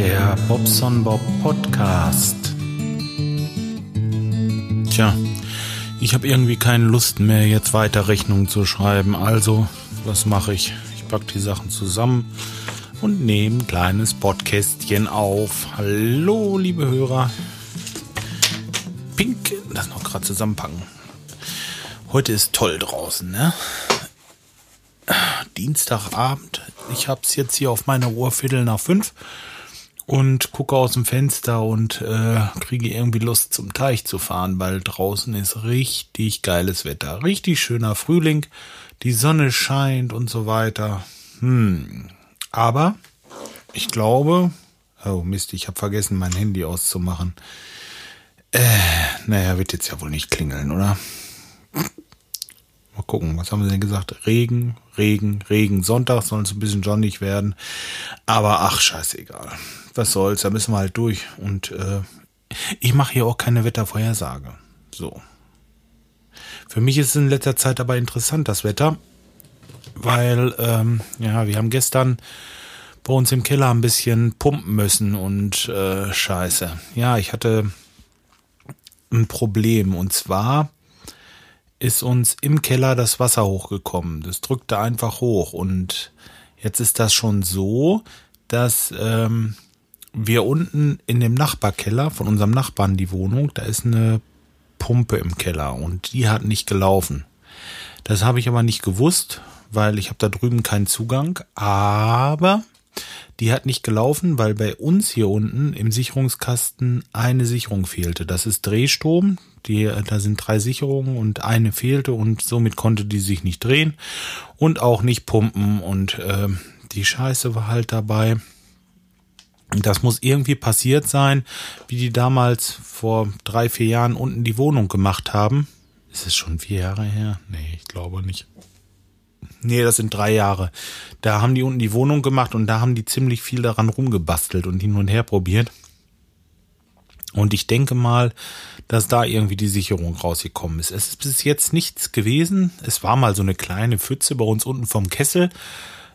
Der Bobson Bob Podcast. Tja, ich habe irgendwie keine Lust mehr, jetzt weiter Rechnungen zu schreiben. Also, was mache ich? Ich packe die Sachen zusammen und nehme ein kleines Podcastchen auf. Hallo, liebe Hörer. Pink, das noch gerade zusammenpacken. Heute ist toll draußen, ne? Dienstagabend. Ich habe es jetzt hier auf meiner Uhr Viertel nach fünf und gucke aus dem Fenster und äh, kriege irgendwie Lust zum Teich zu fahren, weil draußen ist richtig geiles Wetter. Richtig schöner Frühling. Die Sonne scheint und so weiter. Hm. Aber ich glaube, oh Mist, ich habe vergessen, mein Handy auszumachen. Äh, naja, wird jetzt ja wohl nicht klingeln, oder? Mal gucken, was haben sie denn gesagt? Regen, Regen, Regen. Sonntag soll es ein bisschen sonnig werden. Aber ach, scheißegal. Was soll's, da müssen wir halt durch. Und äh, ich mache hier auch keine Wettervorhersage. So. Für mich ist es in letzter Zeit aber interessant, das Wetter. Weil, ähm, ja, wir haben gestern bei uns im Keller ein bisschen pumpen müssen und äh, scheiße. Ja, ich hatte ein Problem. Und zwar ist uns im Keller das Wasser hochgekommen. Das drückte einfach hoch. Und jetzt ist das schon so, dass ähm, wir unten in dem Nachbarkeller von unserem Nachbarn die Wohnung, da ist eine Pumpe im Keller und die hat nicht gelaufen. Das habe ich aber nicht gewusst, weil ich habe da drüben keinen Zugang. Aber die hat nicht gelaufen, weil bei uns hier unten im Sicherungskasten eine Sicherung fehlte. Das ist Drehstrom. Die, da sind drei Sicherungen und eine fehlte und somit konnte die sich nicht drehen und auch nicht pumpen und äh, die Scheiße war halt dabei. Das muss irgendwie passiert sein, wie die damals vor drei, vier Jahren unten die Wohnung gemacht haben. Ist es schon vier Jahre her? Nee, ich glaube nicht. Nee, das sind drei Jahre. Da haben die unten die Wohnung gemacht und da haben die ziemlich viel daran rumgebastelt und hin und her probiert. Und ich denke mal, dass da irgendwie die Sicherung rausgekommen ist. Es ist bis jetzt nichts gewesen. Es war mal so eine kleine Pfütze bei uns unten vom Kessel.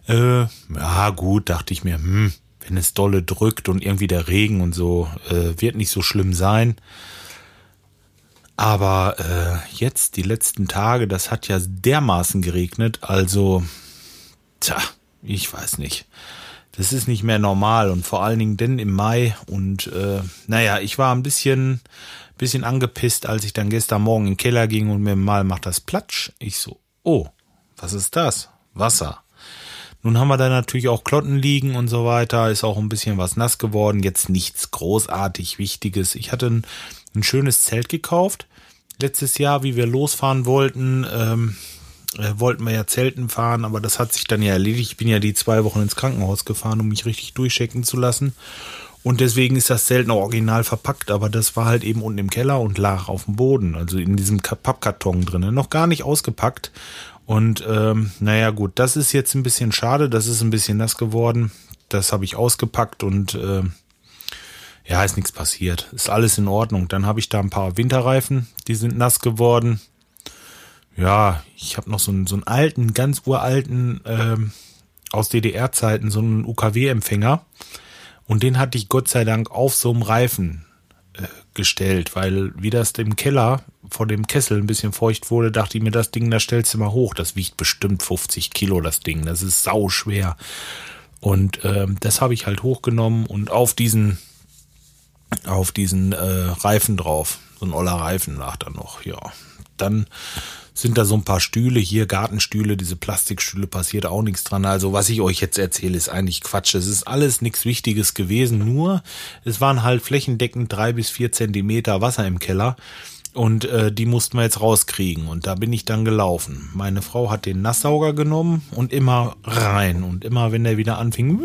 Äh, ja, gut, dachte ich mir, hm, wenn es dolle drückt und irgendwie der Regen und so, äh, wird nicht so schlimm sein. Aber äh, jetzt, die letzten Tage, das hat ja dermaßen geregnet, also, tja, ich weiß nicht. Das ist nicht mehr normal und vor allen Dingen denn im Mai und äh, naja, ich war ein bisschen, bisschen angepisst, als ich dann gestern Morgen in den Keller ging und mir mal macht das Platsch. Ich so, oh, was ist das? Wasser. Nun haben wir da natürlich auch Klotten liegen und so weiter, ist auch ein bisschen was nass geworden, jetzt nichts großartig Wichtiges. Ich hatte ein, ein schönes Zelt gekauft. Letztes Jahr, wie wir losfahren wollten, ähm, äh, wollten wir ja Zelten fahren, aber das hat sich dann ja erledigt. Ich bin ja die zwei Wochen ins Krankenhaus gefahren, um mich richtig durchchecken zu lassen. Und deswegen ist das Zelt noch original verpackt, aber das war halt eben unten im Keller und lag auf dem Boden, also in diesem Pappkarton drinnen, noch gar nicht ausgepackt. Und ähm, naja gut, das ist jetzt ein bisschen schade, das ist ein bisschen nass geworden. Das habe ich ausgepackt und äh, ja, ist nichts passiert. Ist alles in Ordnung. Dann habe ich da ein paar Winterreifen, die sind nass geworden. Ja, ich habe noch so einen, so einen alten, ganz uralten, ähm, aus DDR-Zeiten, so einen UKW-Empfänger. Und den hatte ich Gott sei Dank auf so einem Reifen äh, gestellt, weil wie das im Keller vor dem Kessel ein bisschen feucht wurde, dachte ich mir, das Ding, da stellst du mal hoch. Das wiegt bestimmt 50 Kilo, das Ding. Das ist sau schwer. Und ähm, das habe ich halt hochgenommen und auf diesen auf diesen äh, Reifen drauf. So ein oller Reifen lag da noch, ja. Dann sind da so ein paar Stühle hier, Gartenstühle, diese Plastikstühle, passiert auch nichts dran. Also was ich euch jetzt erzähle, ist eigentlich Quatsch. Es ist alles nichts Wichtiges gewesen, nur es waren halt flächendeckend drei bis vier Zentimeter Wasser im Keller. Und äh, die mussten wir jetzt rauskriegen. Und da bin ich dann gelaufen. Meine Frau hat den Nasssauger genommen und immer rein. Und immer, wenn der wieder anfing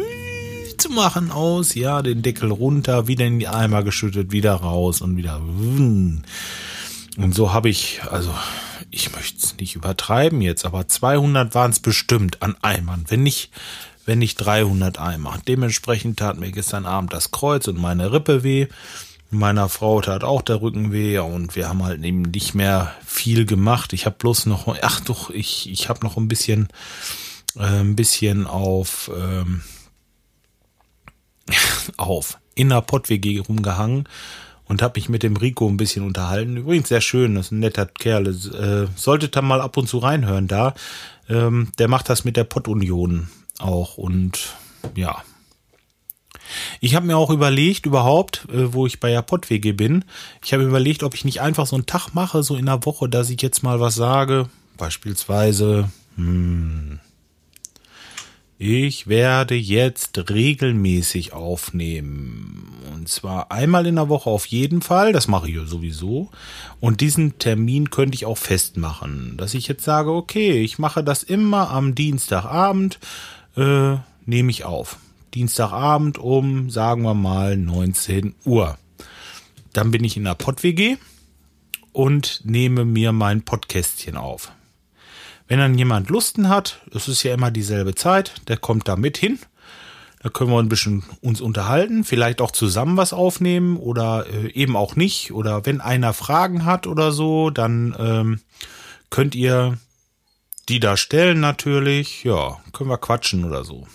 machen, aus, ja, den Deckel runter, wieder in die Eimer geschüttet, wieder raus und wieder. Und so habe ich, also ich möchte es nicht übertreiben jetzt, aber 200 waren es bestimmt an Eimern, wenn nicht, wenn nicht 300 Eimer. Dementsprechend tat mir gestern Abend das Kreuz und meine Rippe weh. Meiner Frau tat auch der Rücken weh und wir haben halt eben nicht mehr viel gemacht. Ich habe bloß noch, ach doch, ich, ich habe noch ein bisschen, äh, ein bisschen auf, ähm, auf in der Pott-WG rumgehangen und habe mich mit dem Rico ein bisschen unterhalten. Übrigens sehr schön, das ist ein netter Kerl. Äh, solltet da mal ab und zu reinhören da. Ähm, der macht das mit der Pott-Union auch und ja. Ich habe mir auch überlegt, überhaupt, äh, wo ich bei der Pott-WG bin, ich habe überlegt, ob ich nicht einfach so einen Tag mache, so in der Woche, dass ich jetzt mal was sage. Beispielsweise, hm, ich werde jetzt regelmäßig aufnehmen. Und zwar einmal in der Woche auf jeden Fall. Das mache ich ja sowieso. Und diesen Termin könnte ich auch festmachen. Dass ich jetzt sage, okay, ich mache das immer am Dienstagabend, äh, nehme ich auf. Dienstagabend um, sagen wir mal, 19 Uhr. Dann bin ich in der Pott-WG und nehme mir mein Podcastchen auf. Wenn dann jemand Lusten hat, es ist ja immer dieselbe Zeit, der kommt da mit hin. Da können wir ein bisschen uns unterhalten, vielleicht auch zusammen was aufnehmen oder äh, eben auch nicht. Oder wenn einer Fragen hat oder so, dann ähm, könnt ihr die da stellen natürlich. Ja, können wir quatschen oder so.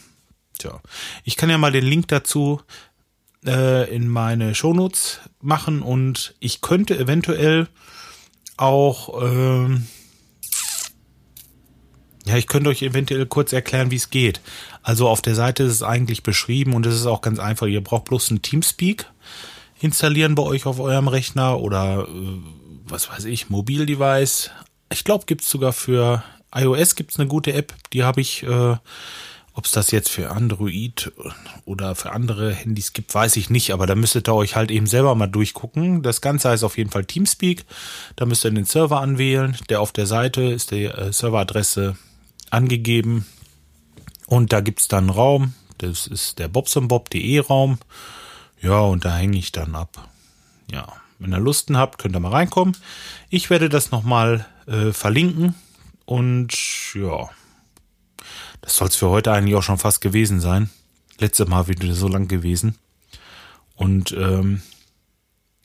Tja, ich kann ja mal den Link dazu äh, in meine Shownotes machen und ich könnte eventuell auch äh, ja, ich könnte euch eventuell kurz erklären, wie es geht. Also auf der Seite ist es eigentlich beschrieben und es ist auch ganz einfach. Ihr braucht bloß ein Teamspeak installieren bei euch auf eurem Rechner oder äh, was weiß ich, Mobildevice. Ich glaube, gibt's sogar für iOS gibt's eine gute App, die habe ich äh, ob es das jetzt für Android oder für andere Handys gibt, weiß ich nicht, aber da müsstet ihr euch halt eben selber mal durchgucken. Das Ganze heißt auf jeden Fall Teamspeak. Da müsst ihr den Server anwählen. Der auf der Seite ist die äh, Serveradresse angegeben. Und da gibt's dann einen Raum. Das ist der bobsonbob.de Raum. Ja, und da hänge ich dann ab. Ja, wenn ihr Lusten habt, könnt ihr mal reinkommen. Ich werde das nochmal äh, verlinken. Und ja, das soll es für heute eigentlich auch schon fast gewesen sein. Letztes Mal wieder so lang gewesen. Und ähm,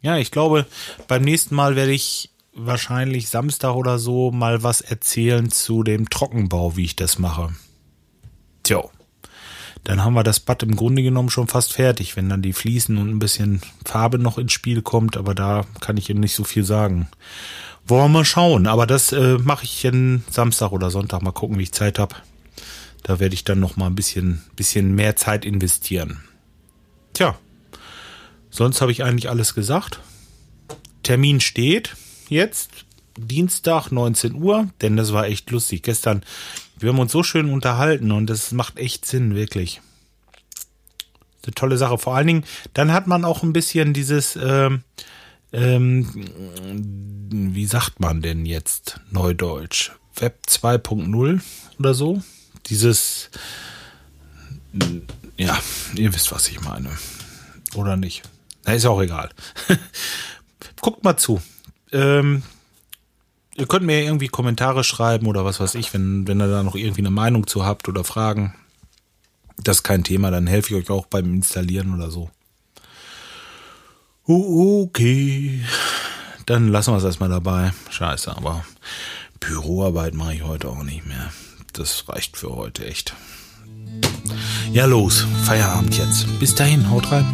ja, ich glaube, beim nächsten Mal werde ich wahrscheinlich Samstag oder so mal was erzählen zu dem Trockenbau, wie ich das mache. Tja, dann haben wir das Bad im Grunde genommen schon fast fertig, wenn dann die Fliesen und ein bisschen Farbe noch ins Spiel kommt, aber da kann ich eben nicht so viel sagen. Wollen wir mal schauen, aber das äh, mache ich dann Samstag oder Sonntag, mal gucken, wie ich Zeit habe. Da werde ich dann noch mal ein bisschen, bisschen mehr Zeit investieren. Tja, sonst habe ich eigentlich alles gesagt. Termin steht jetzt Dienstag 19 Uhr, denn das war echt lustig. Gestern, wir haben uns so schön unterhalten und das macht echt Sinn, wirklich. Eine tolle Sache. Vor allen Dingen, dann hat man auch ein bisschen dieses, ähm, ähm, wie sagt man denn jetzt Neudeutsch? Web 2.0 oder so? Dieses, ja, ihr wisst, was ich meine. Oder nicht? Na, ist auch egal. Guckt mal zu ähm, ihr könnt mir irgendwie Kommentare schreiben oder was weiß ich, wenn, wenn ihr da noch irgendwie eine Meinung zu habt oder Fragen. Das ist kein Thema, dann helfe ich euch auch beim Installieren oder so. Okay, dann lassen wir es erstmal dabei. Scheiße, aber Büroarbeit mache ich heute auch nicht mehr. Das reicht für heute echt. Ja, los, Feierabend jetzt. Bis dahin, haut rein.